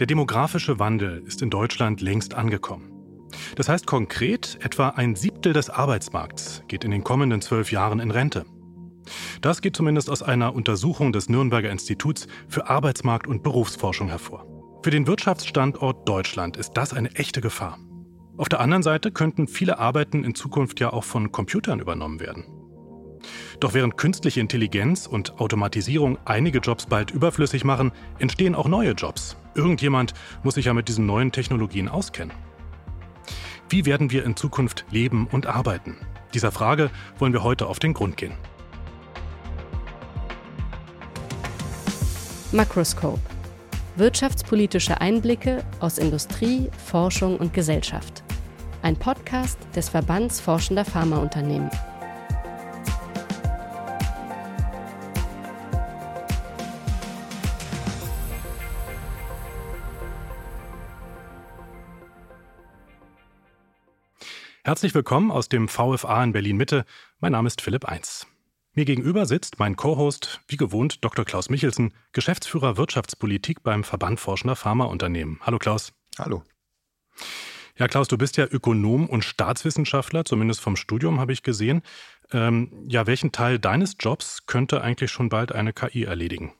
Der demografische Wandel ist in Deutschland längst angekommen. Das heißt konkret, etwa ein Siebtel des Arbeitsmarkts geht in den kommenden zwölf Jahren in Rente. Das geht zumindest aus einer Untersuchung des Nürnberger Instituts für Arbeitsmarkt- und Berufsforschung hervor. Für den Wirtschaftsstandort Deutschland ist das eine echte Gefahr. Auf der anderen Seite könnten viele Arbeiten in Zukunft ja auch von Computern übernommen werden. Doch während künstliche Intelligenz und Automatisierung einige Jobs bald überflüssig machen, entstehen auch neue Jobs. Irgendjemand muss sich ja mit diesen neuen Technologien auskennen. Wie werden wir in Zukunft leben und arbeiten? Dieser Frage wollen wir heute auf den Grund gehen. Makroscope. Wirtschaftspolitische Einblicke aus Industrie, Forschung und Gesellschaft. Ein Podcast des Verbands Forschender Pharmaunternehmen. Herzlich willkommen aus dem VFA in Berlin Mitte. Mein Name ist Philipp Eins. Mir gegenüber sitzt mein Co-Host, wie gewohnt, Dr. Klaus Michelsen, Geschäftsführer Wirtschaftspolitik beim Verband Forschender Pharmaunternehmen. Hallo Klaus. Hallo. Ja, Klaus, du bist ja Ökonom und Staatswissenschaftler, zumindest vom Studium habe ich gesehen. Ähm, ja, welchen Teil deines Jobs könnte eigentlich schon bald eine KI erledigen?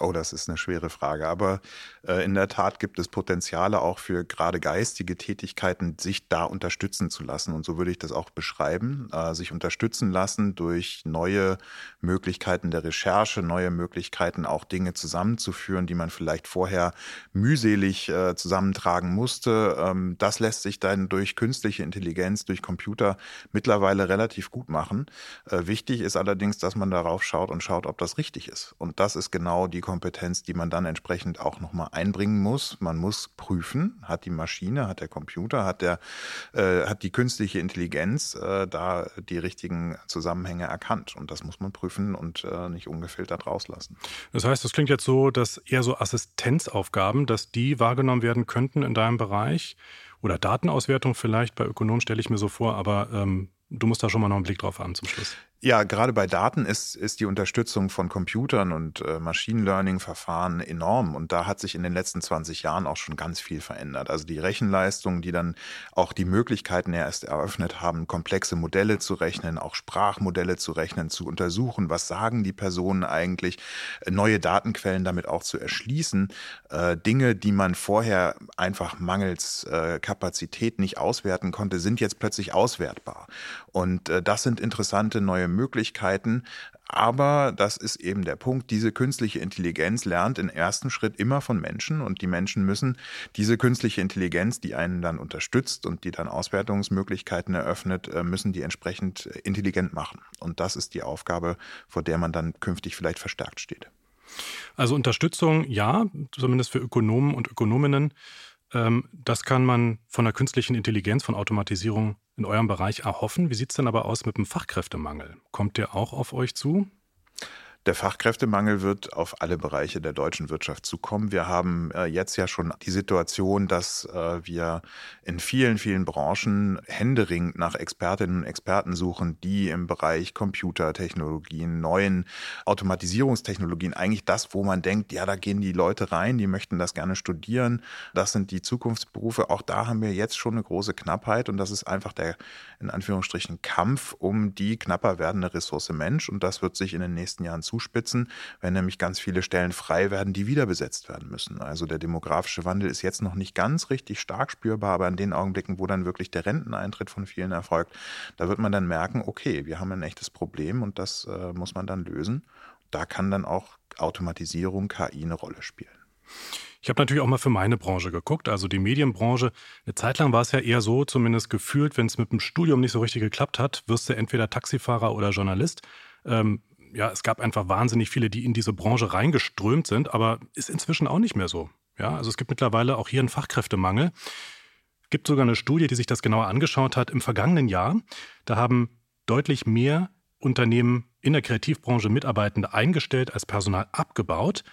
Oh, das ist eine schwere Frage. Aber äh, in der Tat gibt es Potenziale auch für gerade geistige Tätigkeiten, sich da unterstützen zu lassen. Und so würde ich das auch beschreiben. Äh, sich unterstützen lassen durch neue Möglichkeiten der Recherche, neue Möglichkeiten, auch Dinge zusammenzuführen, die man vielleicht vorher mühselig äh, zusammentragen musste. Ähm, das lässt sich dann durch künstliche Intelligenz, durch Computer mittlerweile relativ gut machen. Äh, wichtig ist allerdings, dass man darauf schaut und schaut, ob das richtig ist. Und das ist genau die Kompetenz, die man dann entsprechend auch nochmal einbringen muss. Man muss prüfen, hat die Maschine, hat der Computer, hat, der, äh, hat die künstliche Intelligenz äh, da die richtigen Zusammenhänge erkannt. Und das muss man prüfen und äh, nicht ungefiltert rauslassen. Das heißt, das klingt jetzt so, dass eher so Assistenzaufgaben, dass die wahrgenommen werden könnten in deinem Bereich oder Datenauswertung vielleicht, bei Ökonomen stelle ich mir so vor, aber ähm, du musst da schon mal noch einen Blick drauf haben zum Schluss. Ja, gerade bei Daten ist, ist die Unterstützung von Computern und äh, Machine Learning-Verfahren enorm. Und da hat sich in den letzten 20 Jahren auch schon ganz viel verändert. Also die Rechenleistung, die dann auch die Möglichkeiten erst eröffnet haben, komplexe Modelle zu rechnen, auch Sprachmodelle zu rechnen, zu untersuchen, was sagen die Personen eigentlich, neue Datenquellen damit auch zu erschließen. Äh, Dinge, die man vorher einfach mangels äh, Kapazität nicht auswerten konnte, sind jetzt plötzlich auswertbar. Und äh, das sind interessante neue Möglichkeiten. Aber das ist eben der Punkt, diese künstliche Intelligenz lernt im ersten Schritt immer von Menschen und die Menschen müssen diese künstliche Intelligenz, die einen dann unterstützt und die dann Auswertungsmöglichkeiten eröffnet, äh, müssen die entsprechend intelligent machen. Und das ist die Aufgabe, vor der man dann künftig vielleicht verstärkt steht. Also Unterstützung, ja, zumindest für Ökonomen und Ökonominnen. Ähm, das kann man von der künstlichen Intelligenz, von Automatisierung in eurem Bereich erhoffen. Wie sieht es denn aber aus mit dem Fachkräftemangel? Kommt der auch auf euch zu? Der Fachkräftemangel wird auf alle Bereiche der deutschen Wirtschaft zukommen. Wir haben äh, jetzt ja schon die Situation, dass äh, wir in vielen, vielen Branchen händeringend nach Expertinnen und Experten suchen, die im Bereich Computertechnologien, neuen Automatisierungstechnologien, eigentlich das, wo man denkt, ja, da gehen die Leute rein, die möchten das gerne studieren. Das sind die Zukunftsberufe. Auch da haben wir jetzt schon eine große Knappheit und das ist einfach der, in Anführungsstrichen, Kampf um die knapper werdende Ressource Mensch und das wird sich in den nächsten Jahren zuspitzen, wenn nämlich ganz viele Stellen frei werden, die wieder besetzt werden müssen. Also der demografische Wandel ist jetzt noch nicht ganz richtig stark spürbar, aber in den Augenblicken, wo dann wirklich der Renteneintritt von vielen erfolgt, da wird man dann merken, okay, wir haben ein echtes Problem und das äh, muss man dann lösen. Da kann dann auch Automatisierung, KI eine Rolle spielen. Ich habe natürlich auch mal für meine Branche geguckt, also die Medienbranche. Eine Zeit lang war es ja eher so, zumindest gefühlt, wenn es mit dem Studium nicht so richtig geklappt hat, wirst du entweder Taxifahrer oder Journalist. Ähm, ja, es gab einfach wahnsinnig viele, die in diese Branche reingeströmt sind, aber ist inzwischen auch nicht mehr so. Ja, also es gibt mittlerweile auch hier einen Fachkräftemangel. Es gibt sogar eine Studie, die sich das genauer angeschaut hat. Im vergangenen Jahr, da haben deutlich mehr Unternehmen in der Kreativbranche Mitarbeitende eingestellt als Personal abgebaut.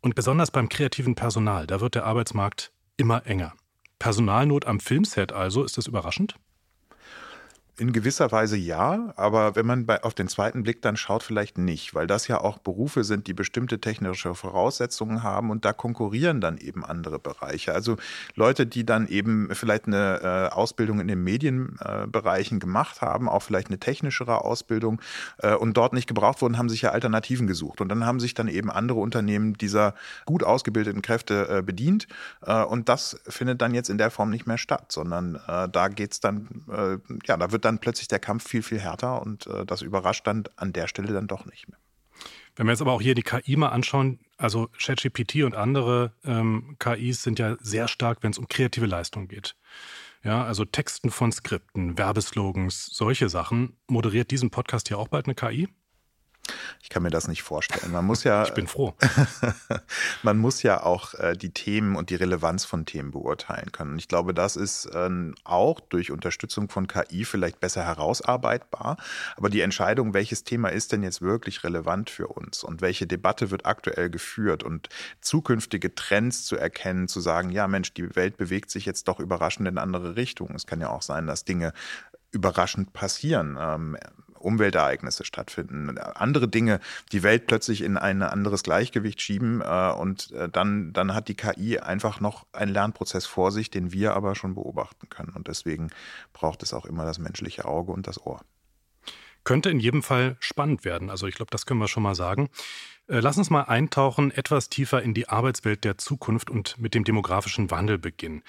Und besonders beim kreativen Personal, da wird der Arbeitsmarkt immer enger. Personalnot am Filmset also, ist das überraschend? In gewisser Weise ja, aber wenn man bei, auf den zweiten Blick dann schaut, vielleicht nicht, weil das ja auch Berufe sind, die bestimmte technische Voraussetzungen haben und da konkurrieren dann eben andere Bereiche. Also Leute, die dann eben vielleicht eine äh, Ausbildung in den Medienbereichen äh, gemacht haben, auch vielleicht eine technischere Ausbildung äh, und dort nicht gebraucht wurden, haben sich ja Alternativen gesucht. Und dann haben sich dann eben andere Unternehmen dieser gut ausgebildeten Kräfte äh, bedient. Äh, und das findet dann jetzt in der Form nicht mehr statt, sondern äh, da geht's dann, ja, da wird dann plötzlich der Kampf viel, viel härter und äh, das überrascht dann an der Stelle dann doch nicht mehr. Wenn wir jetzt aber auch hier die KI mal anschauen, also ChatGPT und andere ähm, KIs sind ja sehr stark, wenn es um kreative Leistung geht. Ja, also Texten von Skripten, Werbeslogans, solche Sachen. Moderiert diesen Podcast hier auch bald eine KI? Ich kann mir das nicht vorstellen. Man muss ja. ich bin froh. man muss ja auch äh, die Themen und die Relevanz von Themen beurteilen können. Und ich glaube, das ist äh, auch durch Unterstützung von KI vielleicht besser herausarbeitbar. Aber die Entscheidung, welches Thema ist denn jetzt wirklich relevant für uns und welche Debatte wird aktuell geführt und zukünftige Trends zu erkennen, zu sagen, ja Mensch, die Welt bewegt sich jetzt doch überraschend in andere Richtungen. Es kann ja auch sein, dass Dinge überraschend passieren. Ähm, Umweltereignisse stattfinden, andere Dinge die Welt plötzlich in ein anderes Gleichgewicht schieben äh, und äh, dann, dann hat die KI einfach noch einen Lernprozess vor sich, den wir aber schon beobachten können. Und deswegen braucht es auch immer das menschliche Auge und das Ohr. Könnte in jedem Fall spannend werden. Also ich glaube, das können wir schon mal sagen. Äh, lass uns mal eintauchen, etwas tiefer in die Arbeitswelt der Zukunft und mit dem demografischen Wandel beginnen.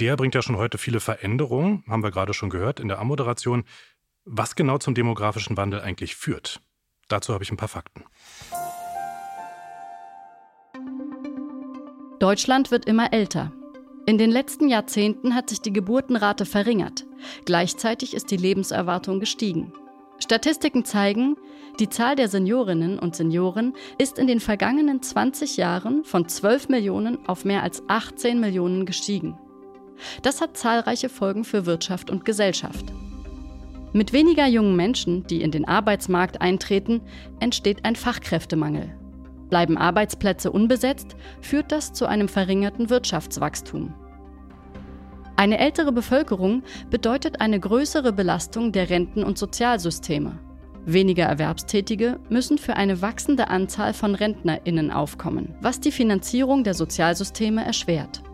Der bringt ja schon heute viele Veränderungen, haben wir gerade schon gehört in der Ammoderation was genau zum demografischen Wandel eigentlich führt. Dazu habe ich ein paar Fakten. Deutschland wird immer älter. In den letzten Jahrzehnten hat sich die Geburtenrate verringert. Gleichzeitig ist die Lebenserwartung gestiegen. Statistiken zeigen, die Zahl der Seniorinnen und Senioren ist in den vergangenen 20 Jahren von 12 Millionen auf mehr als 18 Millionen gestiegen. Das hat zahlreiche Folgen für Wirtschaft und Gesellschaft. Mit weniger jungen Menschen, die in den Arbeitsmarkt eintreten, entsteht ein Fachkräftemangel. Bleiben Arbeitsplätze unbesetzt, führt das zu einem verringerten Wirtschaftswachstum. Eine ältere Bevölkerung bedeutet eine größere Belastung der Renten- und Sozialsysteme. Weniger Erwerbstätige müssen für eine wachsende Anzahl von Rentnerinnen aufkommen, was die Finanzierung der Sozialsysteme erschwert.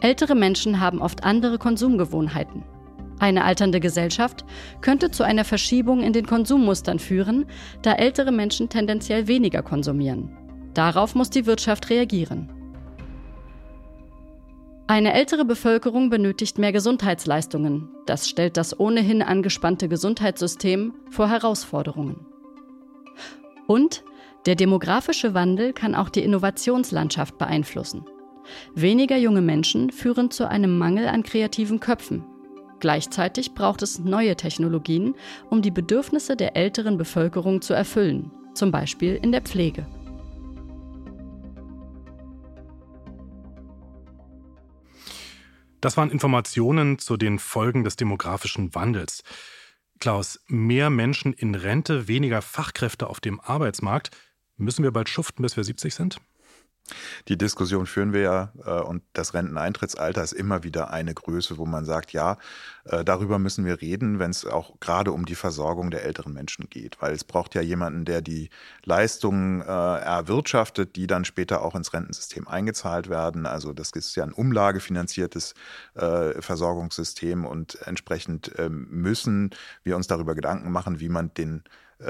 Ältere Menschen haben oft andere Konsumgewohnheiten. Eine alternde Gesellschaft könnte zu einer Verschiebung in den Konsummustern führen, da ältere Menschen tendenziell weniger konsumieren. Darauf muss die Wirtschaft reagieren. Eine ältere Bevölkerung benötigt mehr Gesundheitsleistungen. Das stellt das ohnehin angespannte Gesundheitssystem vor Herausforderungen. Und der demografische Wandel kann auch die Innovationslandschaft beeinflussen. Weniger junge Menschen führen zu einem Mangel an kreativen Köpfen, Gleichzeitig braucht es neue Technologien, um die Bedürfnisse der älteren Bevölkerung zu erfüllen, zum Beispiel in der Pflege. Das waren Informationen zu den Folgen des demografischen Wandels. Klaus, mehr Menschen in Rente, weniger Fachkräfte auf dem Arbeitsmarkt. Müssen wir bald schuften, bis wir 70 sind? Die Diskussion führen wir ja äh, und das Renteneintrittsalter ist immer wieder eine Größe, wo man sagt, ja, äh, darüber müssen wir reden, wenn es auch gerade um die Versorgung der älteren Menschen geht, weil es braucht ja jemanden, der die Leistungen äh, erwirtschaftet, die dann später auch ins Rentensystem eingezahlt werden. Also das ist ja ein umlagefinanziertes Versorgungssystem und entsprechend ähm, müssen wir uns darüber Gedanken machen, wie man den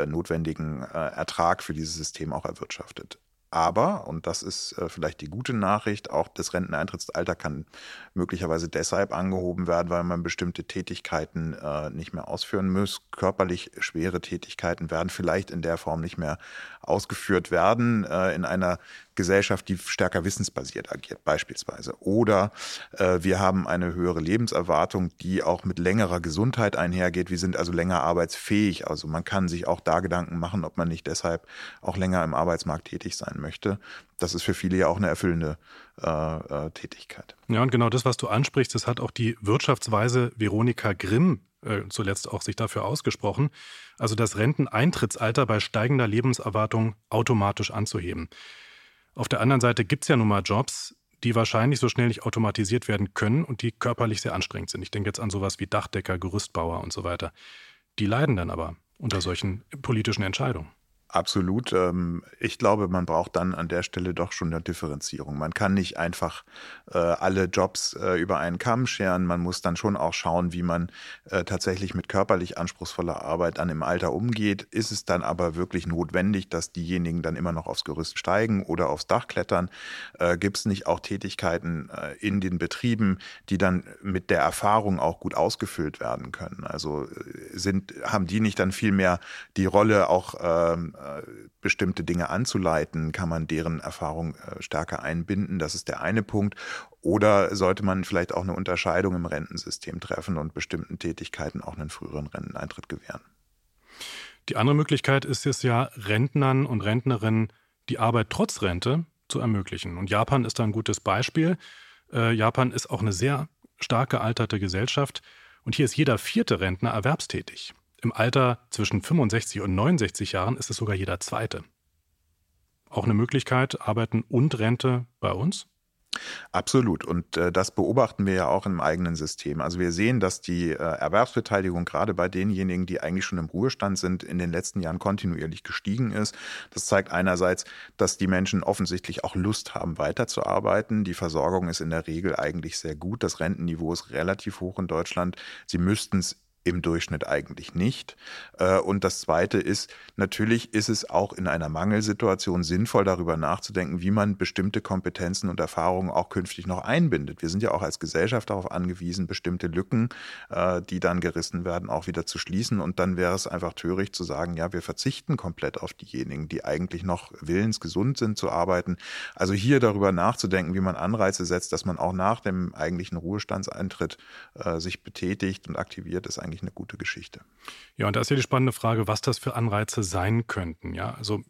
notwendigen Ertrag für dieses System auch erwirtschaftet. Aber, und das ist äh, vielleicht die gute Nachricht, auch das Renteneintrittsalter kann möglicherweise deshalb angehoben werden, weil man bestimmte Tätigkeiten äh, nicht mehr ausführen muss. Körperlich schwere Tätigkeiten werden vielleicht in der Form nicht mehr ausgeführt werden äh, in einer Gesellschaft, die stärker wissensbasiert agiert, beispielsweise. Oder äh, wir haben eine höhere Lebenserwartung, die auch mit längerer Gesundheit einhergeht. Wir sind also länger arbeitsfähig. Also man kann sich auch da Gedanken machen, ob man nicht deshalb auch länger im Arbeitsmarkt tätig sein möchte. Das ist für viele ja auch eine erfüllende äh, äh, Tätigkeit. Ja, und genau das, was du ansprichst, das hat auch die Wirtschaftsweise Veronika Grimm äh, zuletzt auch sich dafür ausgesprochen, also das Renteneintrittsalter bei steigender Lebenserwartung automatisch anzuheben. Auf der anderen Seite gibt es ja nun mal Jobs, die wahrscheinlich so schnell nicht automatisiert werden können und die körperlich sehr anstrengend sind. Ich denke jetzt an sowas wie Dachdecker, Gerüstbauer und so weiter. Die leiden dann aber unter solchen politischen Entscheidungen. Absolut. Ähm, ich glaube, man braucht dann an der Stelle doch schon eine Differenzierung. Man kann nicht einfach äh, alle Jobs äh, über einen Kamm scheren. Man muss dann schon auch schauen, wie man äh, tatsächlich mit körperlich anspruchsvoller Arbeit dann im Alter umgeht. Ist es dann aber wirklich notwendig, dass diejenigen dann immer noch aufs Gerüst steigen oder aufs Dach klettern? Gibt es nicht auch Tätigkeiten in den Betrieben, die dann mit der Erfahrung auch gut ausgefüllt werden können? Also sind, haben die nicht dann viel mehr die Rolle auch ähm, äh, bestimmte Dinge anzuleiten, kann man deren Erfahrung äh, stärker einbinden. Das ist der eine Punkt. Oder sollte man vielleicht auch eine Unterscheidung im Rentensystem treffen und bestimmten Tätigkeiten auch einen früheren Renteneintritt gewähren? Die andere Möglichkeit ist es ja, Rentnern und Rentnerinnen die Arbeit trotz Rente zu ermöglichen. Und Japan ist da ein gutes Beispiel. Äh, Japan ist auch eine sehr stark gealterte Gesellschaft. Und hier ist jeder vierte Rentner erwerbstätig. Im Alter zwischen 65 und 69 Jahren ist es sogar jeder zweite. Auch eine Möglichkeit, Arbeiten und Rente bei uns? Absolut. Und äh, das beobachten wir ja auch im eigenen System. Also wir sehen, dass die äh, Erwerbsbeteiligung gerade bei denjenigen, die eigentlich schon im Ruhestand sind, in den letzten Jahren kontinuierlich gestiegen ist. Das zeigt einerseits, dass die Menschen offensichtlich auch Lust haben, weiterzuarbeiten. Die Versorgung ist in der Regel eigentlich sehr gut. Das Rentenniveau ist relativ hoch in Deutschland. Sie müssten es im Durchschnitt eigentlich nicht. Äh, und das Zweite ist, natürlich ist es auch in einer Mangelsituation sinnvoll, darüber nachzudenken, wie man bestimmte Kompetenzen und Erfahrungen auch künftig noch einbindet. Wir sind ja auch als Gesellschaft darauf angewiesen, bestimmte Lücken, äh, die dann gerissen werden, auch wieder zu schließen. Und dann wäre es einfach töricht zu sagen, ja, wir verzichten komplett auf diejenigen, die eigentlich noch willensgesund sind zu arbeiten. Also hier darüber nachzudenken, wie man Anreize setzt, dass man auch nach dem eigentlichen Ruhestandseintritt äh, sich betätigt und aktiviert, ist eigentlich eigentlich eine gute Geschichte. Ja, und da ist ja die spannende Frage, was das für Anreize sein könnten. Ja, also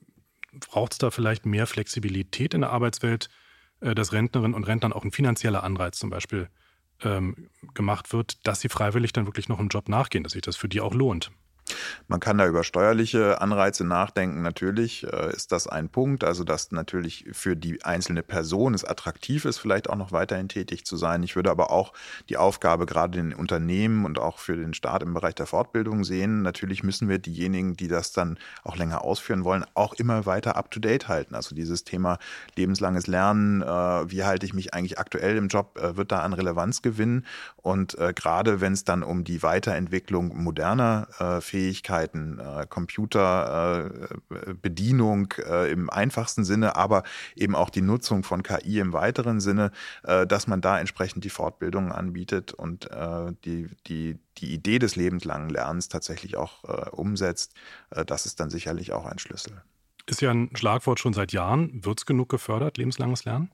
braucht es da vielleicht mehr Flexibilität in der Arbeitswelt, äh, dass Rentnerinnen und Rentnern auch ein finanzieller Anreiz zum Beispiel ähm, gemacht wird, dass sie freiwillig dann wirklich noch einem Job nachgehen, dass sich das für die auch lohnt? Man kann da über steuerliche Anreize nachdenken. Natürlich äh, ist das ein Punkt, also dass natürlich für die einzelne Person es attraktiv ist, vielleicht auch noch weiterhin tätig zu sein. Ich würde aber auch die Aufgabe gerade den Unternehmen und auch für den Staat im Bereich der Fortbildung sehen. Natürlich müssen wir diejenigen, die das dann auch länger ausführen wollen, auch immer weiter up-to-date halten. Also dieses Thema lebenslanges Lernen, äh, wie halte ich mich eigentlich aktuell im Job, äh, wird da an Relevanz gewinnen. Und gerade wenn es dann um die Weiterentwicklung moderner Fähigkeiten Fähigkeiten, äh, Computerbedienung äh, äh, im einfachsten Sinne, aber eben auch die Nutzung von KI im weiteren Sinne, äh, dass man da entsprechend die Fortbildungen anbietet und äh, die, die, die Idee des lebenslangen Lernens tatsächlich auch umsetzt. das ist dann sicherlich auch ein Schlüssel. Ist ja ein Schlagwort schon seit Jahren. Wird es genug gefördert, lebenslanges Lernen?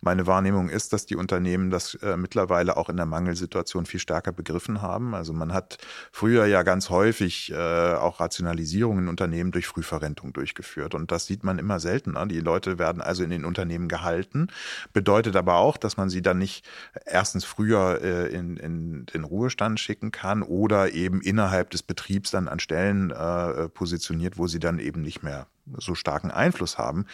Meine Wahrnehmung ist, dass die Unternehmen das äh, mittlerweile auch in der Mangelsituation viel stärker begriffen haben. Also man hat früher ja ganz häufig äh, auch Rationalisierungen in Unternehmen durch Frühverrentung durchgeführt. Und das sieht man immer seltener. Die Leute werden also in den Unternehmen gehalten. Bedeutet aber auch, dass man sie dann nicht erstens früher äh, in, in den Ruhestand schicken kann oder eben innerhalb des Betriebs dann an Stellen äh, positioniert, wo sie dann eben nicht mehr so starken Einfluss haben.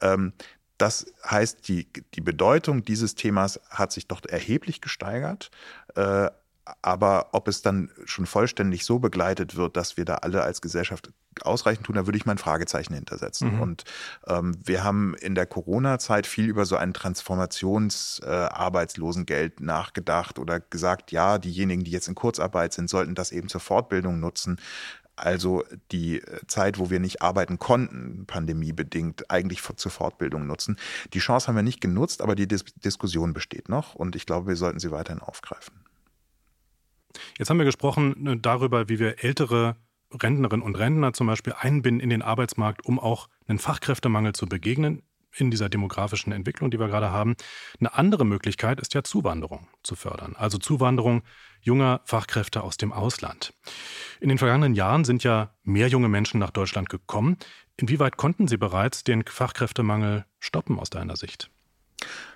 Ähm, das heißt, die, die Bedeutung dieses Themas hat sich doch erheblich gesteigert. Äh, aber ob es dann schon vollständig so begleitet wird, dass wir da alle als Gesellschaft ausreichend tun, da würde ich mal ein Fragezeichen hintersetzen. Mhm. Und ähm, wir haben in der Corona-Zeit viel über so ein Transformationsarbeitslosengeld äh, nachgedacht oder gesagt, ja, diejenigen, die jetzt in Kurzarbeit sind, sollten das eben zur Fortbildung nutzen also die äh, Zeit, wo wir nicht arbeiten konnten, pandemiebedingt, eigentlich zur Fortbildung nutzen. Die Chance haben wir nicht genutzt, aber die Dis Diskussion besteht noch und ich glaube, wir sollten sie weiterhin aufgreifen. Jetzt haben wir gesprochen äh, darüber, wie wir ältere Rentnerinnen und Rentner zum Beispiel einbinden in den Arbeitsmarkt, um auch einen Fachkräftemangel zu begegnen in dieser demografischen Entwicklung, die wir gerade haben. Eine andere Möglichkeit ist ja Zuwanderung zu fördern, also Zuwanderung junger Fachkräfte aus dem Ausland. In den vergangenen Jahren sind ja mehr junge Menschen nach Deutschland gekommen. Inwieweit konnten Sie bereits den Fachkräftemangel stoppen aus deiner Sicht?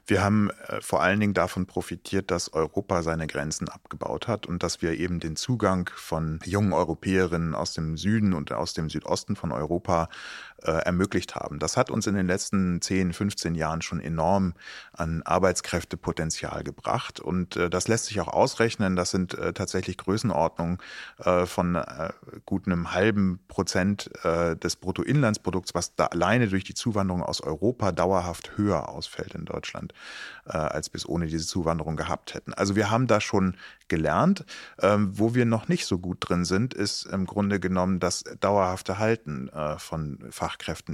Wir haben äh, vor allen Dingen davon profitiert, dass Europa seine Grenzen abgebaut hat und dass wir eben den Zugang von jungen Europäerinnen aus dem Süden und aus dem Südosten von Europa äh, ermöglicht haben. Das hat uns in den letzten 10, 15 Jahren schon enorm an Arbeitskräftepotenzial gebracht. Und äh, das lässt sich auch ausrechnen. Das sind äh, tatsächlich Größenordnungen äh, von äh, gut einem halben Prozent äh, des Bruttoinlandsprodukts, was da alleine durch die Zuwanderung aus Europa dauerhaft höher ausfällt in Deutschland, als bis ohne diese Zuwanderung gehabt hätten. Also wir haben da schon gelernt. Ähm, wo wir noch nicht so gut drin sind, ist im Grunde genommen das dauerhafte Halten von Fachkräften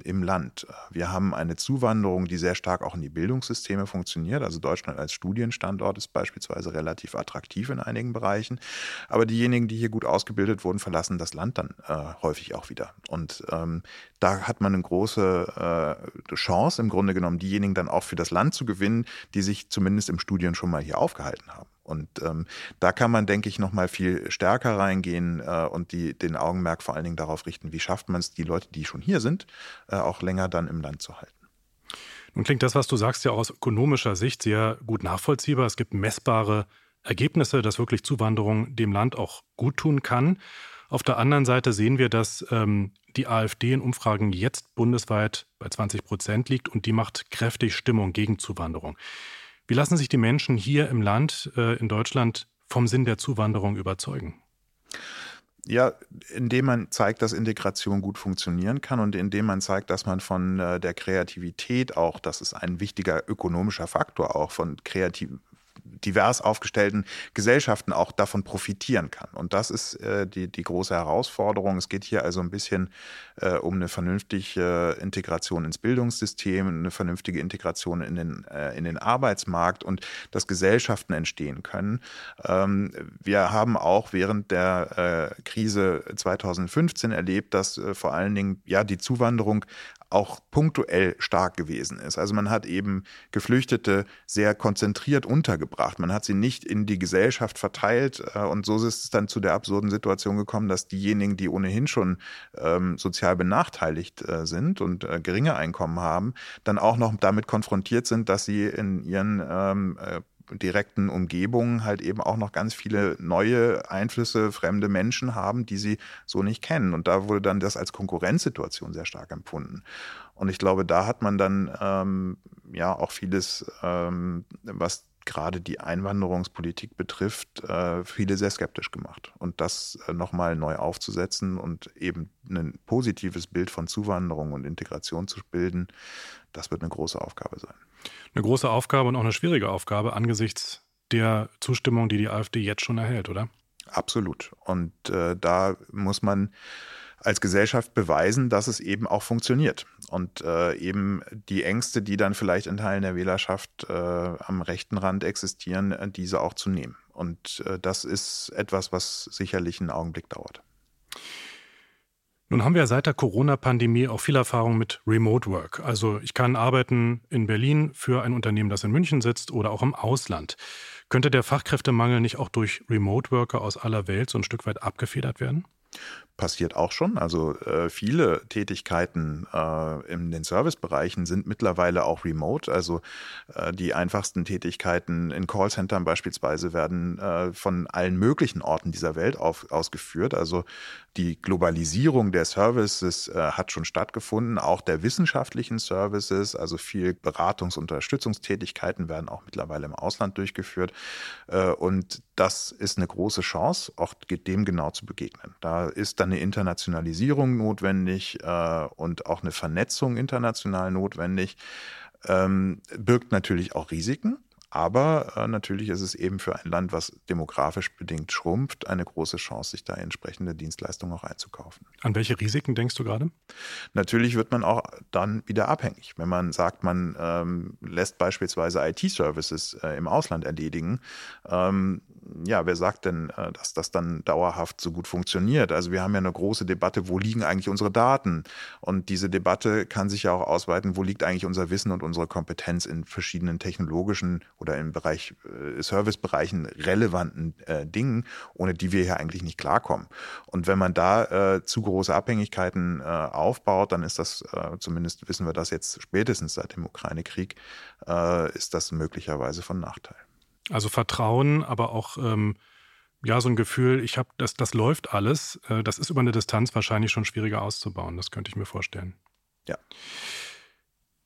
im Land. Wir haben eine Zuwanderung, die sehr stark auch in die Bildungssysteme funktioniert. Also Deutschland als Studienstandort ist beispielsweise relativ attraktiv in einigen Bereichen. Aber diejenigen, die hier gut ausgebildet wurden, verlassen das Land dann äh, häufig auch wieder. Und ähm, da hat man eine große äh, Chance, im Grunde genommen, diejenigen dann auch für das Land zu gewinnen, die sich zumindest im Studium schon mal hier aufgehalten haben. Und ähm, da kann man, denke ich, noch mal viel stärker reingehen äh, und die, den Augenmerk vor allen Dingen darauf richten, wie schafft man es, die Leute, die schon hier sind, äh, auch länger dann im Land zu halten. Nun klingt das, was du sagst, ja aus ökonomischer Sicht sehr gut nachvollziehbar. Es gibt messbare Ergebnisse, dass wirklich Zuwanderung dem Land auch gut tun kann. Auf der anderen Seite sehen wir, dass ähm, die AfD in Umfragen jetzt bundesweit bei 20 Prozent liegt und die macht kräftig Stimmung gegen Zuwanderung. Wie lassen sich die Menschen hier im Land, äh, in Deutschland, vom Sinn der Zuwanderung überzeugen? Ja, indem man zeigt, dass Integration gut funktionieren kann und indem man zeigt, dass man von äh, der Kreativität auch, das ist ein wichtiger ökonomischer Faktor auch, von kreativ, divers aufgestellten Gesellschaften auch davon profitieren kann. Und das ist äh, die, die große Herausforderung. Es geht hier also ein bisschen äh, um eine vernünftige Integration ins Bildungssystem, eine vernünftige Integration in den, äh, in den Arbeitsmarkt und dass Gesellschaften entstehen können. Ähm, wir haben auch während der äh, Krise 2015 erlebt, dass äh, vor allen Dingen ja die Zuwanderung auch punktuell stark gewesen ist. Also man hat eben Geflüchtete sehr konzentriert untergebracht. Man hat sie nicht in die Gesellschaft verteilt äh, und so ist es dann zu der absurden Situation gekommen, dass diejenigen, die ohnehin schon ähm, sozial benachteiligt äh, sind und äh, geringe Einkommen haben, dann auch noch damit konfrontiert sind, dass sie in ihren ähm, äh, direkten Umgebungen halt eben auch noch ganz viele neue Einflüsse, fremde Menschen haben, die sie so nicht kennen. Und da wurde dann das als Konkurrenzsituation sehr stark empfunden. Und ich glaube, da hat man dann ähm, ja auch vieles, ähm, was gerade die Einwanderungspolitik betrifft, äh, viele sehr skeptisch gemacht. Und das äh, nochmal neu aufzusetzen und eben ein positives Bild von Zuwanderung und Integration zu bilden, das wird eine große Aufgabe sein eine große Aufgabe und auch eine schwierige Aufgabe angesichts der Zustimmung, die die AfD jetzt schon erhält, oder? Absolut. Und äh, da muss man als Gesellschaft beweisen, dass es eben auch funktioniert. Und äh, eben die Ängste, die dann vielleicht in Teilen der Wählerschaft äh, am rechten Rand existieren, äh, diese auch zu nehmen. Und äh, das ist etwas, was sicherlich einen Augenblick dauert. Nun haben wir seit der Corona-Pandemie auch viel Erfahrung mit Remote Work. Also ich kann arbeiten in Berlin für ein Unternehmen, das in München sitzt oder auch im Ausland. Könnte der Fachkräftemangel nicht auch durch Remote Worker aus aller Welt so ein Stück weit abgefedert werden? Passiert auch schon. Also äh, viele Tätigkeiten äh, in den Servicebereichen sind mittlerweile auch remote. Also äh, die einfachsten Tätigkeiten in Callcentern beispielsweise werden äh, von allen möglichen Orten dieser Welt auf, ausgeführt. Also die Globalisierung der Services äh, hat schon stattgefunden, auch der wissenschaftlichen Services. Also viel Beratungs- und Unterstützungstätigkeiten werden auch mittlerweile im Ausland durchgeführt. Äh, und das ist eine große Chance, auch dem genau zu begegnen. Da ist dann eine Internationalisierung notwendig äh, und auch eine Vernetzung international notwendig. Ähm, birgt natürlich auch Risiken. Aber äh, natürlich ist es eben für ein Land, was demografisch bedingt schrumpft, eine große Chance, sich da entsprechende Dienstleistungen auch einzukaufen. An welche Risiken denkst du gerade? Natürlich wird man auch dann wieder abhängig. Wenn man sagt, man ähm, lässt beispielsweise IT-Services äh, im Ausland erledigen, ähm, ja, wer sagt denn, äh, dass das dann dauerhaft so gut funktioniert? Also wir haben ja eine große Debatte, wo liegen eigentlich unsere Daten? Und diese Debatte kann sich ja auch ausweiten, wo liegt eigentlich unser Wissen und unsere Kompetenz in verschiedenen technologischen oder im Bereich äh, Servicebereichen relevanten äh, Dingen, ohne die wir hier eigentlich nicht klarkommen. Und wenn man da äh, zu große Abhängigkeiten äh, aufbaut, dann ist das, zumindest wissen wir das jetzt spätestens seit dem Ukraine-Krieg, ist das möglicherweise von Nachteil. Also Vertrauen, aber auch ähm, ja so ein Gefühl, ich habe das, das läuft alles. Äh, das ist über eine Distanz wahrscheinlich schon schwieriger auszubauen. Das könnte ich mir vorstellen. Ja.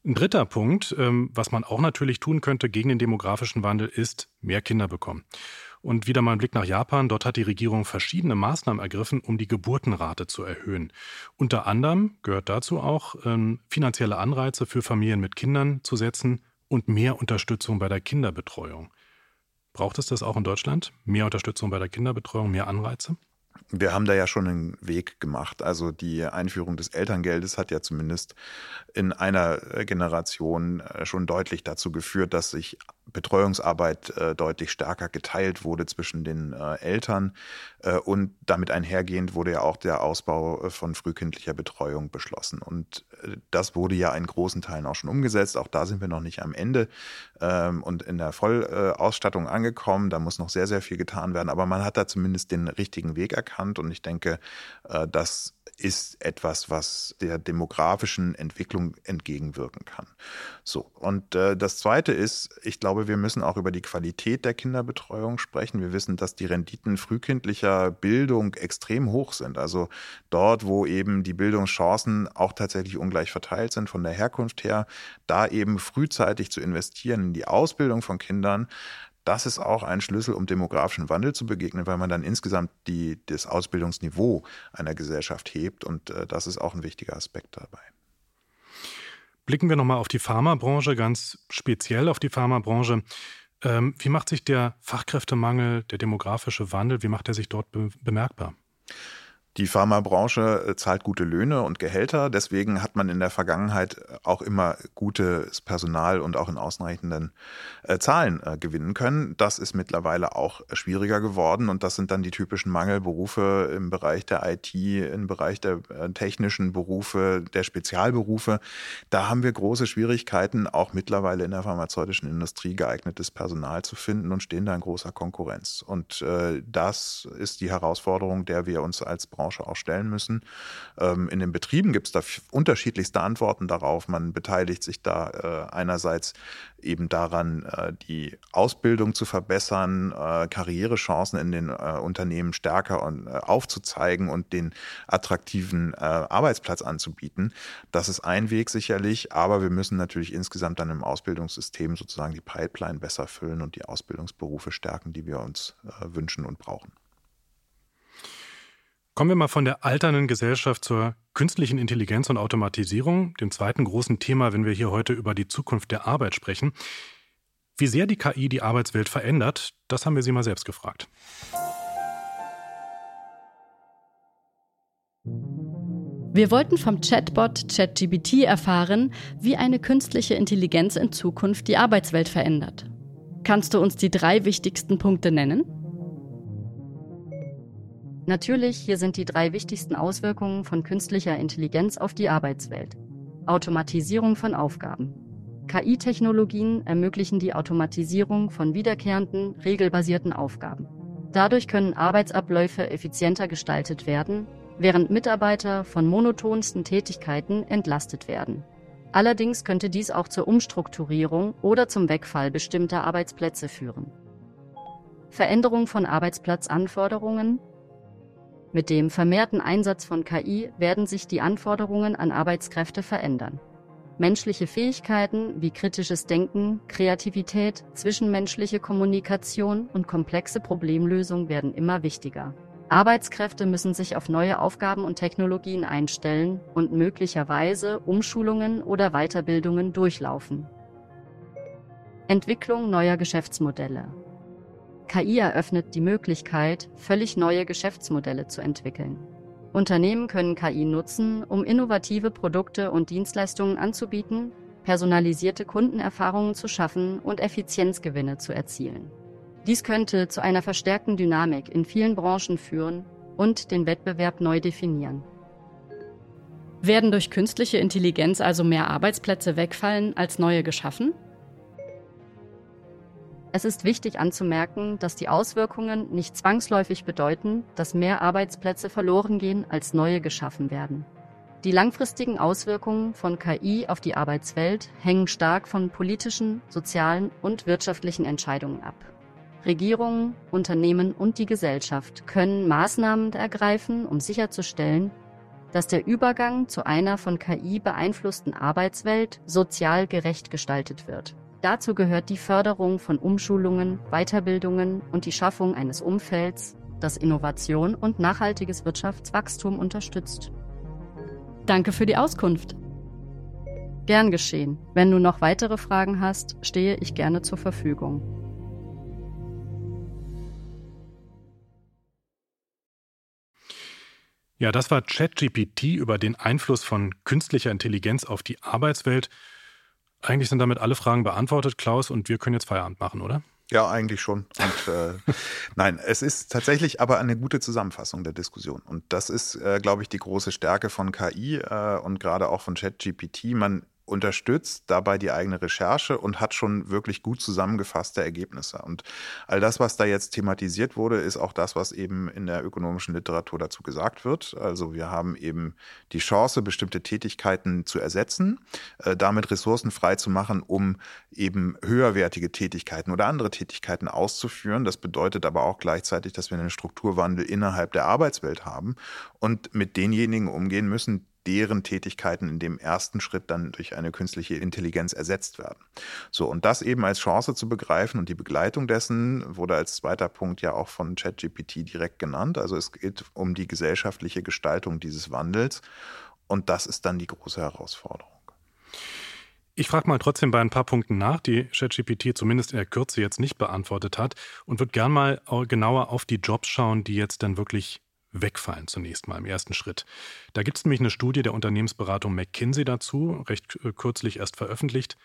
Ein dritter Punkt, ähm, was man auch natürlich tun könnte gegen den demografischen Wandel, ist mehr Kinder bekommen. Und wieder mal ein Blick nach Japan. Dort hat die Regierung verschiedene Maßnahmen ergriffen, um die Geburtenrate zu erhöhen. Unter anderem gehört dazu auch, ähm, finanzielle Anreize für Familien mit Kindern zu setzen und mehr Unterstützung bei der Kinderbetreuung. Braucht es das auch in Deutschland? Mehr Unterstützung bei der Kinderbetreuung, mehr Anreize? Wir haben da ja schon einen Weg gemacht. Also die Einführung des Elterngeldes hat ja zumindest in einer Generation äh, schon deutlich dazu geführt, dass sich Betreuungsarbeit äh, deutlich stärker geteilt wurde zwischen den äh, Eltern. Äh, und damit einhergehend wurde ja auch der Ausbau äh, von frühkindlicher Betreuung beschlossen. Und äh, das wurde ja in großen Teilen auch schon umgesetzt. Auch da sind wir noch nicht am Ende ähm, und in der Vollausstattung angekommen. Da muss noch sehr, sehr viel getan werden. Aber man hat da zumindest den richtigen Weg erkannt. Und ich denke, äh, dass ist etwas, was der demografischen Entwicklung entgegenwirken kann. So, und äh, das Zweite ist, ich glaube, wir müssen auch über die Qualität der Kinderbetreuung sprechen. Wir wissen, dass die Renditen frühkindlicher Bildung extrem hoch sind. Also dort, wo eben die Bildungschancen auch tatsächlich ungleich verteilt sind von der Herkunft her, da eben frühzeitig zu investieren in die Ausbildung von Kindern, das ist auch ein Schlüssel, um demografischen Wandel zu begegnen, weil man dann insgesamt die, das Ausbildungsniveau einer Gesellschaft hebt. Und äh, das ist auch ein wichtiger Aspekt dabei. Blicken wir nochmal auf die Pharmabranche, ganz speziell auf die Pharmabranche. Ähm, wie macht sich der Fachkräftemangel, der demografische Wandel, wie macht er sich dort be bemerkbar? Die Pharmabranche äh, zahlt gute Löhne und Gehälter. Deswegen hat man in der Vergangenheit äh, auch immer gutes Personal und auch in ausreichenden äh, Zahlen gewinnen können. Das ist mittlerweile auch schwieriger geworden und das sind dann die typischen Mangelberufe im Bereich der IT, im Bereich der technischen Berufe, der Spezialberufe. Da haben wir große Schwierigkeiten, auch mittlerweile in der pharmazeutischen Industrie geeignetes Personal zu finden und stehen da in großer Konkurrenz. Und das ist die Herausforderung, der wir uns als Branche Branche auch stellen müssen. Ähm, in den Betrieben gibt es da unterschiedlichste Antworten darauf. Man beteiligt sich da äh, einerseits eben daran, äh, die Ausbildung zu verbessern, äh, Karrierechancen in den Unternehmen stärker aufzuzeigen und den attraktiven Arbeitsplatz anzubieten. Das ist ein Weg sicherlich, aber wir müssen natürlich insgesamt dann im Ausbildungssystem sozusagen die Pipeline besser füllen und die Ausbildungsberufe stärken, die wir uns wünschen und brauchen. Kommen wir mal von der alternden Gesellschaft zur künstlichen Intelligenz und Automatisierung, dem zweiten großen Thema, wenn wir hier heute über die Zukunft der Arbeit sprechen. Wie sehr die KI die Arbeitswelt verändert, das haben wir Sie mal selbst gefragt. Wir wollten vom Chatbot ChatGBT erfahren, wie eine künstliche Intelligenz in Zukunft die Arbeitswelt verändert. Kannst du uns die drei wichtigsten Punkte nennen? Natürlich, hier sind die drei wichtigsten Auswirkungen von künstlicher Intelligenz auf die Arbeitswelt. Automatisierung von Aufgaben. KI-Technologien ermöglichen die Automatisierung von wiederkehrenden, regelbasierten Aufgaben. Dadurch können Arbeitsabläufe effizienter gestaltet werden, während Mitarbeiter von monotonsten Tätigkeiten entlastet werden. Allerdings könnte dies auch zur Umstrukturierung oder zum Wegfall bestimmter Arbeitsplätze führen. Veränderung von Arbeitsplatzanforderungen mit dem vermehrten Einsatz von KI werden sich die Anforderungen an Arbeitskräfte verändern. Menschliche Fähigkeiten wie kritisches Denken, Kreativität, zwischenmenschliche Kommunikation und komplexe Problemlösung werden immer wichtiger. Arbeitskräfte müssen sich auf neue Aufgaben und Technologien einstellen und möglicherweise Umschulungen oder Weiterbildungen durchlaufen. Entwicklung neuer Geschäftsmodelle. KI eröffnet die Möglichkeit, völlig neue Geschäftsmodelle zu entwickeln. Unternehmen können KI nutzen, um innovative Produkte und Dienstleistungen anzubieten, personalisierte Kundenerfahrungen zu schaffen und Effizienzgewinne zu erzielen. Dies könnte zu einer verstärkten Dynamik in vielen Branchen führen und den Wettbewerb neu definieren. Werden durch künstliche Intelligenz also mehr Arbeitsplätze wegfallen als neue geschaffen? Es ist wichtig anzumerken, dass die Auswirkungen nicht zwangsläufig bedeuten, dass mehr Arbeitsplätze verloren gehen als neue geschaffen werden. Die langfristigen Auswirkungen von KI auf die Arbeitswelt hängen stark von politischen, sozialen und wirtschaftlichen Entscheidungen ab. Regierungen, Unternehmen und die Gesellschaft können Maßnahmen ergreifen, um sicherzustellen, dass der Übergang zu einer von KI beeinflussten Arbeitswelt sozial gerecht gestaltet wird. Dazu gehört die Förderung von Umschulungen, Weiterbildungen und die Schaffung eines Umfelds, das Innovation und nachhaltiges Wirtschaftswachstum unterstützt. Danke für die Auskunft. Gern geschehen. Wenn du noch weitere Fragen hast, stehe ich gerne zur Verfügung. Ja, das war ChatGPT über den Einfluss von künstlicher Intelligenz auf die Arbeitswelt. Eigentlich sind damit alle Fragen beantwortet, Klaus, und wir können jetzt Feierabend machen, oder? Ja, eigentlich schon. Und, äh, nein, es ist tatsächlich aber eine gute Zusammenfassung der Diskussion. Und das ist, äh, glaube ich, die große Stärke von KI äh, und gerade auch von ChatGPT. Man unterstützt dabei die eigene Recherche und hat schon wirklich gut zusammengefasste Ergebnisse. Und all das, was da jetzt thematisiert wurde, ist auch das, was eben in der ökonomischen Literatur dazu gesagt wird. Also wir haben eben die Chance, bestimmte Tätigkeiten zu ersetzen, äh, damit Ressourcen frei zu machen, um eben höherwertige Tätigkeiten oder andere Tätigkeiten auszuführen. Das bedeutet aber auch gleichzeitig, dass wir einen Strukturwandel innerhalb der Arbeitswelt haben und mit denjenigen umgehen müssen, deren Tätigkeiten in dem ersten Schritt dann durch eine künstliche Intelligenz ersetzt werden. So, und das eben als Chance zu begreifen und die Begleitung dessen wurde als zweiter Punkt ja auch von ChatGPT direkt genannt. Also es geht um die gesellschaftliche Gestaltung dieses Wandels und das ist dann die große Herausforderung. Ich frage mal trotzdem bei ein paar Punkten nach, die ChatGPT zumindest in der Kürze jetzt nicht beantwortet hat und würde gern mal genauer auf die Jobs schauen, die jetzt dann wirklich wegfallen zunächst mal im ersten Schritt. Da gibt es nämlich eine Studie der Unternehmensberatung McKinsey dazu, recht äh, kürzlich erst veröffentlicht.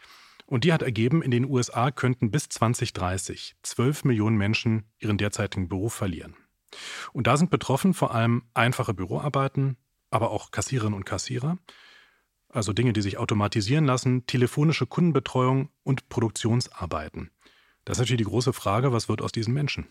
Und die hat ergeben, in den USA könnten bis 2030 12 Millionen Menschen ihren derzeitigen Beruf verlieren. Und da sind betroffen vor allem einfache Büroarbeiten, aber auch Kassiererinnen und Kassierer, also Dinge, die sich automatisieren lassen, telefonische Kundenbetreuung und Produktionsarbeiten. Das ist natürlich die große Frage, was wird aus diesen Menschen?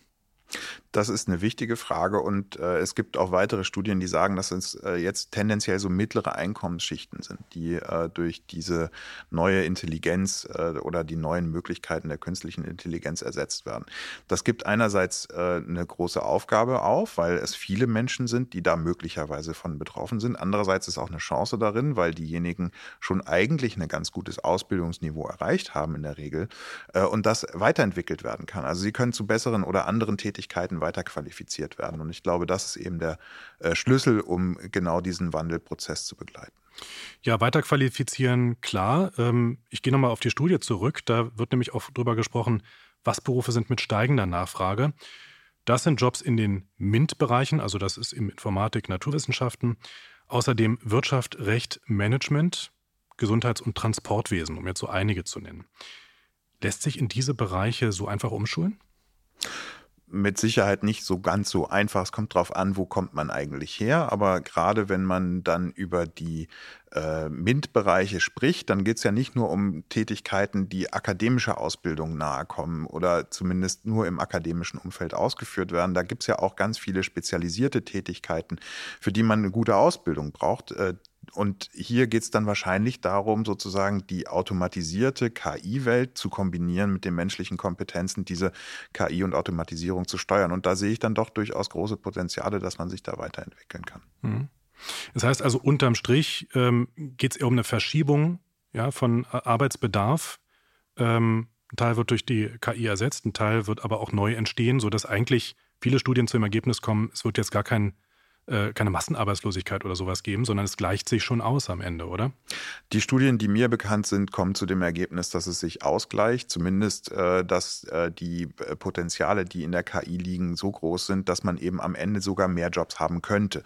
Das ist eine wichtige Frage und äh, es gibt auch weitere Studien, die sagen, dass es äh, jetzt tendenziell so mittlere Einkommensschichten sind, die äh, durch diese neue Intelligenz äh, oder die neuen Möglichkeiten der künstlichen Intelligenz ersetzt werden. Das gibt einerseits äh, eine große Aufgabe auf, weil es viele Menschen sind, die da möglicherweise von betroffen sind. Andererseits ist auch eine Chance darin, weil diejenigen schon eigentlich ein ganz gutes Ausbildungsniveau erreicht haben in der Regel äh, und das weiterentwickelt werden kann. Also sie können zu besseren oder anderen Tätigkeiten Tätigkeiten weiter qualifiziert werden. Und ich glaube, das ist eben der äh, Schlüssel, um genau diesen Wandelprozess zu begleiten. Ja, weiter qualifizieren, klar. Ähm, ich gehe nochmal auf die Studie zurück. Da wird nämlich auch drüber gesprochen, was Berufe sind mit steigender Nachfrage. Das sind Jobs in den MINT-Bereichen, also das ist im Informatik, Naturwissenschaften, außerdem Wirtschaft, Recht, Management, Gesundheits- und Transportwesen, um jetzt so einige zu nennen. Lässt sich in diese Bereiche so einfach umschulen? Mit Sicherheit nicht so ganz so einfach. Es kommt darauf an, wo kommt man eigentlich her. Aber gerade wenn man dann über die äh, MINT-Bereiche spricht, dann geht es ja nicht nur um Tätigkeiten, die akademischer Ausbildung nahe kommen oder zumindest nur im akademischen Umfeld ausgeführt werden. Da gibt es ja auch ganz viele spezialisierte Tätigkeiten, für die man eine gute Ausbildung braucht, äh, und hier geht es dann wahrscheinlich darum, sozusagen die automatisierte KI-Welt zu kombinieren mit den menschlichen Kompetenzen, diese KI und Automatisierung zu steuern. Und da sehe ich dann doch durchaus große Potenziale, dass man sich da weiterentwickeln kann. Mhm. Das heißt also, unterm Strich ähm, geht es eher um eine Verschiebung ja, von Arbeitsbedarf. Ähm, ein Teil wird durch die KI ersetzt, ein Teil wird aber auch neu entstehen, sodass eigentlich viele Studien zu dem Ergebnis kommen, es wird jetzt gar kein äh, keine Massenarbeitslosigkeit oder sowas geben, sondern es gleicht sich schon aus am Ende, oder? Die Studien, die mir bekannt sind, kommen zu dem Ergebnis, dass es sich ausgleicht, zumindest, äh, dass äh, die äh, Potenziale, die in der KI liegen, so groß sind, dass man eben am Ende sogar mehr Jobs haben könnte.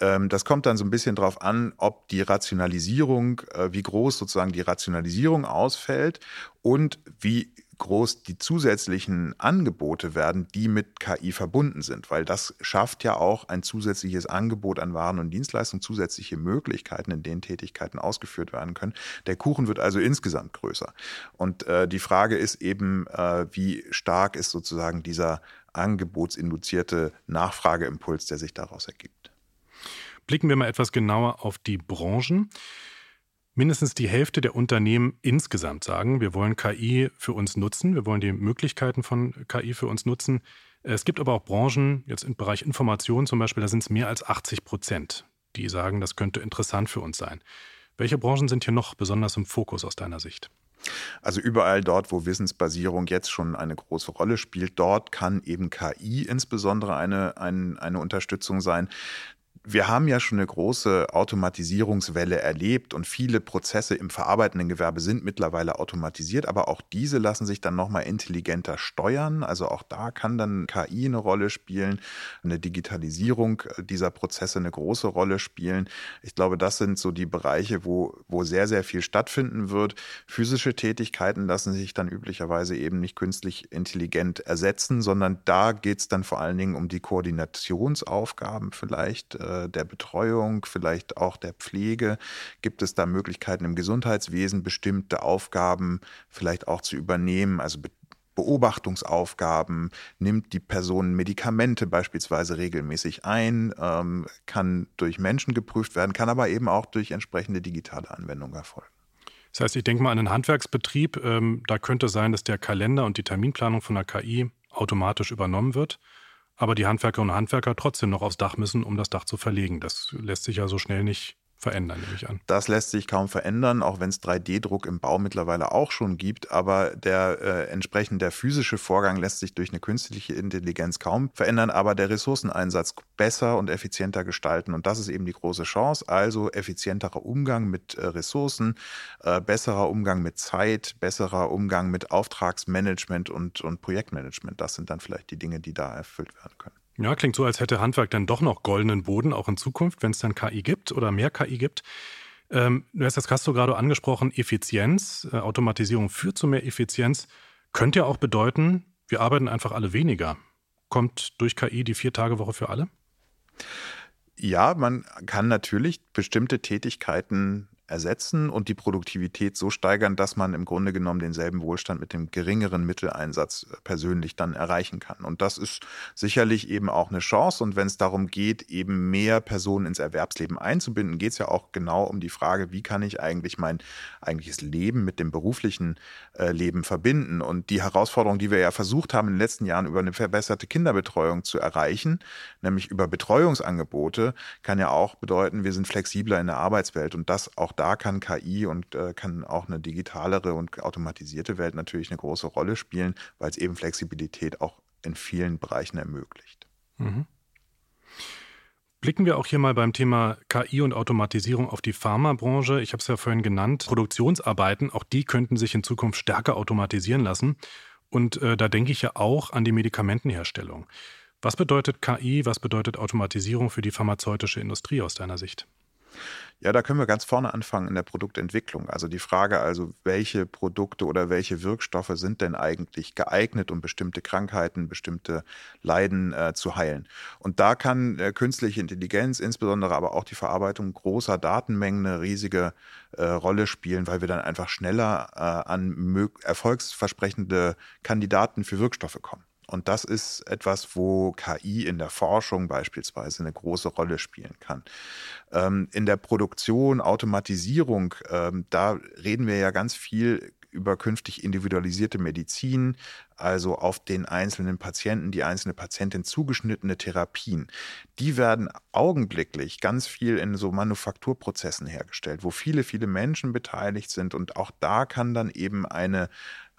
Ähm, das kommt dann so ein bisschen darauf an, ob die Rationalisierung, äh, wie groß sozusagen die Rationalisierung ausfällt und wie groß die zusätzlichen Angebote werden, die mit KI verbunden sind, weil das schafft ja auch ein zusätzliches Angebot an Waren und Dienstleistungen, zusätzliche Möglichkeiten, in denen Tätigkeiten ausgeführt werden können. Der Kuchen wird also insgesamt größer. Und äh, die Frage ist eben, äh, wie stark ist sozusagen dieser angebotsinduzierte Nachfrageimpuls, der sich daraus ergibt. Blicken wir mal etwas genauer auf die Branchen. Mindestens die Hälfte der Unternehmen insgesamt sagen, wir wollen KI für uns nutzen, wir wollen die Möglichkeiten von KI für uns nutzen. Es gibt aber auch Branchen, jetzt im Bereich Information zum Beispiel, da sind es mehr als 80 Prozent, die sagen, das könnte interessant für uns sein. Welche Branchen sind hier noch besonders im Fokus aus deiner Sicht? Also überall dort, wo Wissensbasierung jetzt schon eine große Rolle spielt, dort kann eben KI insbesondere eine, eine, eine Unterstützung sein. Wir haben ja schon eine große Automatisierungswelle erlebt und viele Prozesse im verarbeitenden Gewerbe sind mittlerweile automatisiert, aber auch diese lassen sich dann nochmal intelligenter steuern. Also auch da kann dann KI eine Rolle spielen, eine Digitalisierung dieser Prozesse eine große Rolle spielen. Ich glaube, das sind so die Bereiche, wo, wo sehr, sehr viel stattfinden wird. Physische Tätigkeiten lassen sich dann üblicherweise eben nicht künstlich intelligent ersetzen, sondern da geht es dann vor allen Dingen um die Koordinationsaufgaben vielleicht äh, der Betreuung, vielleicht auch der Pflege? Gibt es da Möglichkeiten im Gesundheitswesen, bestimmte Aufgaben vielleicht auch zu übernehmen? Also Beobachtungsaufgaben, nimmt die Person Medikamente beispielsweise regelmäßig ein, ähm, kann durch Menschen geprüft werden, kann aber eben auch durch entsprechende digitale Anwendungen erfolgen. Das heißt, ich denke mal an einen Handwerksbetrieb, ähm, da könnte sein, dass der Kalender und die Terminplanung von der KI automatisch übernommen wird aber die Handwerkerinnen und Handwerker trotzdem noch aufs Dach müssen, um das Dach zu verlegen. Das lässt sich ja so schnell nicht verändern, nehme ich an. Das lässt sich kaum verändern, auch wenn es 3D-Druck im Bau mittlerweile auch schon gibt. Aber der äh, entsprechend der physische Vorgang lässt sich durch eine künstliche Intelligenz kaum verändern, aber der Ressourceneinsatz besser und effizienter gestalten. Und das ist eben die große Chance. Also effizienterer Umgang mit äh, Ressourcen, äh, besserer Umgang mit Zeit, besserer Umgang mit Auftragsmanagement und, und Projektmanagement. Das sind dann vielleicht die Dinge, die da erfüllt werden können. Ja, klingt so, als hätte Handwerk dann doch noch goldenen Boden, auch in Zukunft, wenn es dann KI gibt oder mehr KI gibt. Ähm, du hast das Castro gerade angesprochen, Effizienz, äh, Automatisierung führt zu mehr Effizienz. Könnte ja auch bedeuten, wir arbeiten einfach alle weniger. Kommt durch KI die Vier-Tage-Woche für alle? Ja, man kann natürlich bestimmte Tätigkeiten ersetzen und die Produktivität so steigern, dass man im Grunde genommen denselben Wohlstand mit dem geringeren Mitteleinsatz äh, persönlich dann erreichen kann. Und das ist sicherlich eben auch eine Chance. Und wenn es darum geht, eben mehr Personen ins Erwerbsleben einzubinden, geht es ja auch genau um die Frage, wie kann ich eigentlich mein eigentliches Leben mit dem beruflichen äh, Leben verbinden. Und die Herausforderung, die wir ja versucht haben in den letzten Jahren über eine verbesserte Kinderbetreuung zu erreichen, nämlich über Betreuungsangebote, kann ja auch bedeuten, wir sind flexibler in der Arbeitswelt und das auch da kann KI und äh, kann auch eine digitalere und automatisierte Welt natürlich eine große Rolle spielen, weil es eben Flexibilität auch in vielen Bereichen ermöglicht. Mhm. Blicken wir auch hier mal beim Thema KI und Automatisierung auf die Pharmabranche. Ich habe es ja vorhin genannt. Produktionsarbeiten, auch die könnten sich in Zukunft stärker automatisieren lassen. Und äh, da denke ich ja auch an die Medikamentenherstellung. Was bedeutet KI, was bedeutet Automatisierung für die pharmazeutische Industrie aus deiner Sicht? Ja, da können wir ganz vorne anfangen in der Produktentwicklung. Also die Frage also, welche Produkte oder welche Wirkstoffe sind denn eigentlich geeignet, um bestimmte Krankheiten, bestimmte Leiden äh, zu heilen. Und da kann äh, künstliche Intelligenz, insbesondere aber auch die Verarbeitung großer Datenmengen eine riesige äh, Rolle spielen, weil wir dann einfach schneller äh, an erfolgsversprechende Kandidaten für Wirkstoffe kommen. Und das ist etwas, wo KI in der Forschung beispielsweise eine große Rolle spielen kann. Ähm, in der Produktion, Automatisierung, ähm, da reden wir ja ganz viel über künftig individualisierte Medizin, also auf den einzelnen Patienten, die einzelne Patientin zugeschnittene Therapien. Die werden augenblicklich ganz viel in so Manufakturprozessen hergestellt, wo viele, viele Menschen beteiligt sind. Und auch da kann dann eben eine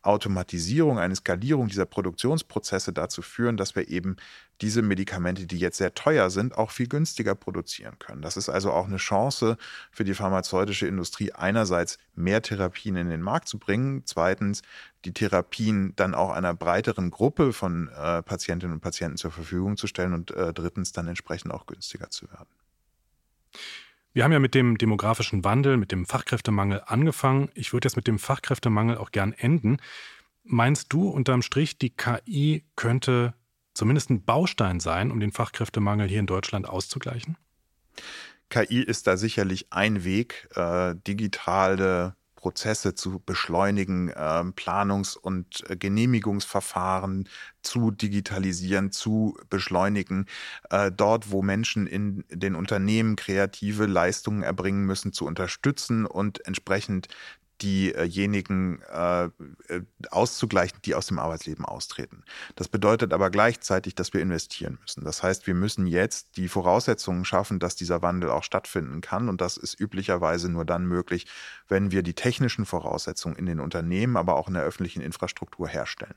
Automatisierung, eine Skalierung dieser Produktionsprozesse dazu führen, dass wir eben diese Medikamente, die jetzt sehr teuer sind, auch viel günstiger produzieren können. Das ist also auch eine Chance für die pharmazeutische Industrie, einerseits mehr Therapien in den Markt zu bringen, zweitens die Therapien dann auch einer breiteren Gruppe von äh, Patientinnen und Patienten zur Verfügung zu stellen und äh, drittens dann entsprechend auch günstiger zu werden. Wir haben ja mit dem demografischen Wandel, mit dem Fachkräftemangel angefangen. Ich würde jetzt mit dem Fachkräftemangel auch gern enden. Meinst du unterm Strich, die KI könnte zumindest ein Baustein sein, um den Fachkräftemangel hier in Deutschland auszugleichen? KI ist da sicherlich ein Weg, äh, digitale Prozesse zu beschleunigen, äh, Planungs- und äh, Genehmigungsverfahren zu digitalisieren, zu beschleunigen, äh, dort, wo Menschen in den Unternehmen kreative Leistungen erbringen müssen, zu unterstützen und entsprechend diejenigen äh, äh, auszugleichen, die aus dem Arbeitsleben austreten. Das bedeutet aber gleichzeitig, dass wir investieren müssen. Das heißt, wir müssen jetzt die Voraussetzungen schaffen, dass dieser Wandel auch stattfinden kann. Und das ist üblicherweise nur dann möglich, wenn wir die technischen Voraussetzungen in den Unternehmen, aber auch in der öffentlichen Infrastruktur herstellen.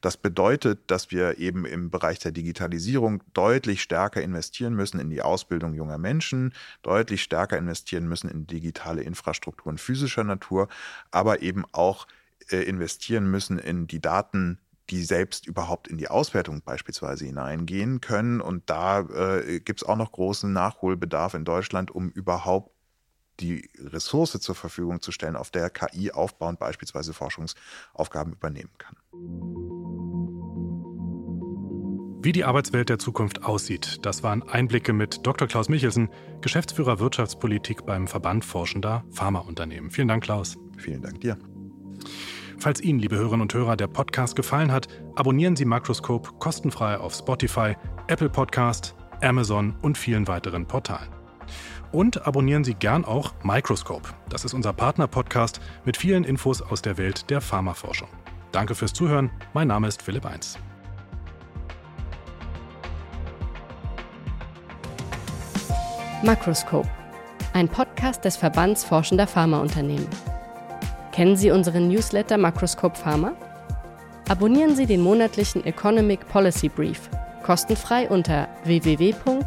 Das bedeutet, dass wir eben im Bereich der Digitalisierung deutlich stärker investieren müssen in die Ausbildung junger Menschen, deutlich stärker investieren müssen in digitale Infrastrukturen physischer Natur aber eben auch äh, investieren müssen in die Daten, die selbst überhaupt in die Auswertung beispielsweise hineingehen können. Und da äh, gibt es auch noch großen Nachholbedarf in Deutschland, um überhaupt die Ressource zur Verfügung zu stellen, auf der KI aufbauend beispielsweise Forschungsaufgaben übernehmen kann. Wie die Arbeitswelt der Zukunft aussieht, das waren Einblicke mit Dr. Klaus Michelsen, Geschäftsführer Wirtschaftspolitik beim Verband Forschender Pharmaunternehmen. Vielen Dank, Klaus. Vielen Dank dir. Falls Ihnen, liebe Hörerinnen und Hörer, der Podcast gefallen hat, abonnieren Sie Makroskop kostenfrei auf Spotify, Apple Podcast, Amazon und vielen weiteren Portalen. Und abonnieren Sie gern auch Microscope. Das ist unser Partner-Podcast mit vielen Infos aus der Welt der Pharmaforschung. Danke fürs Zuhören. Mein Name ist Philipp Eins. Makroskop, ein Podcast des Verbands Forschender Pharmaunternehmen. Kennen Sie unseren Newsletter Makroskop Pharma? Abonnieren Sie den monatlichen Economic Policy Brief kostenfrei unter www.vfa.de.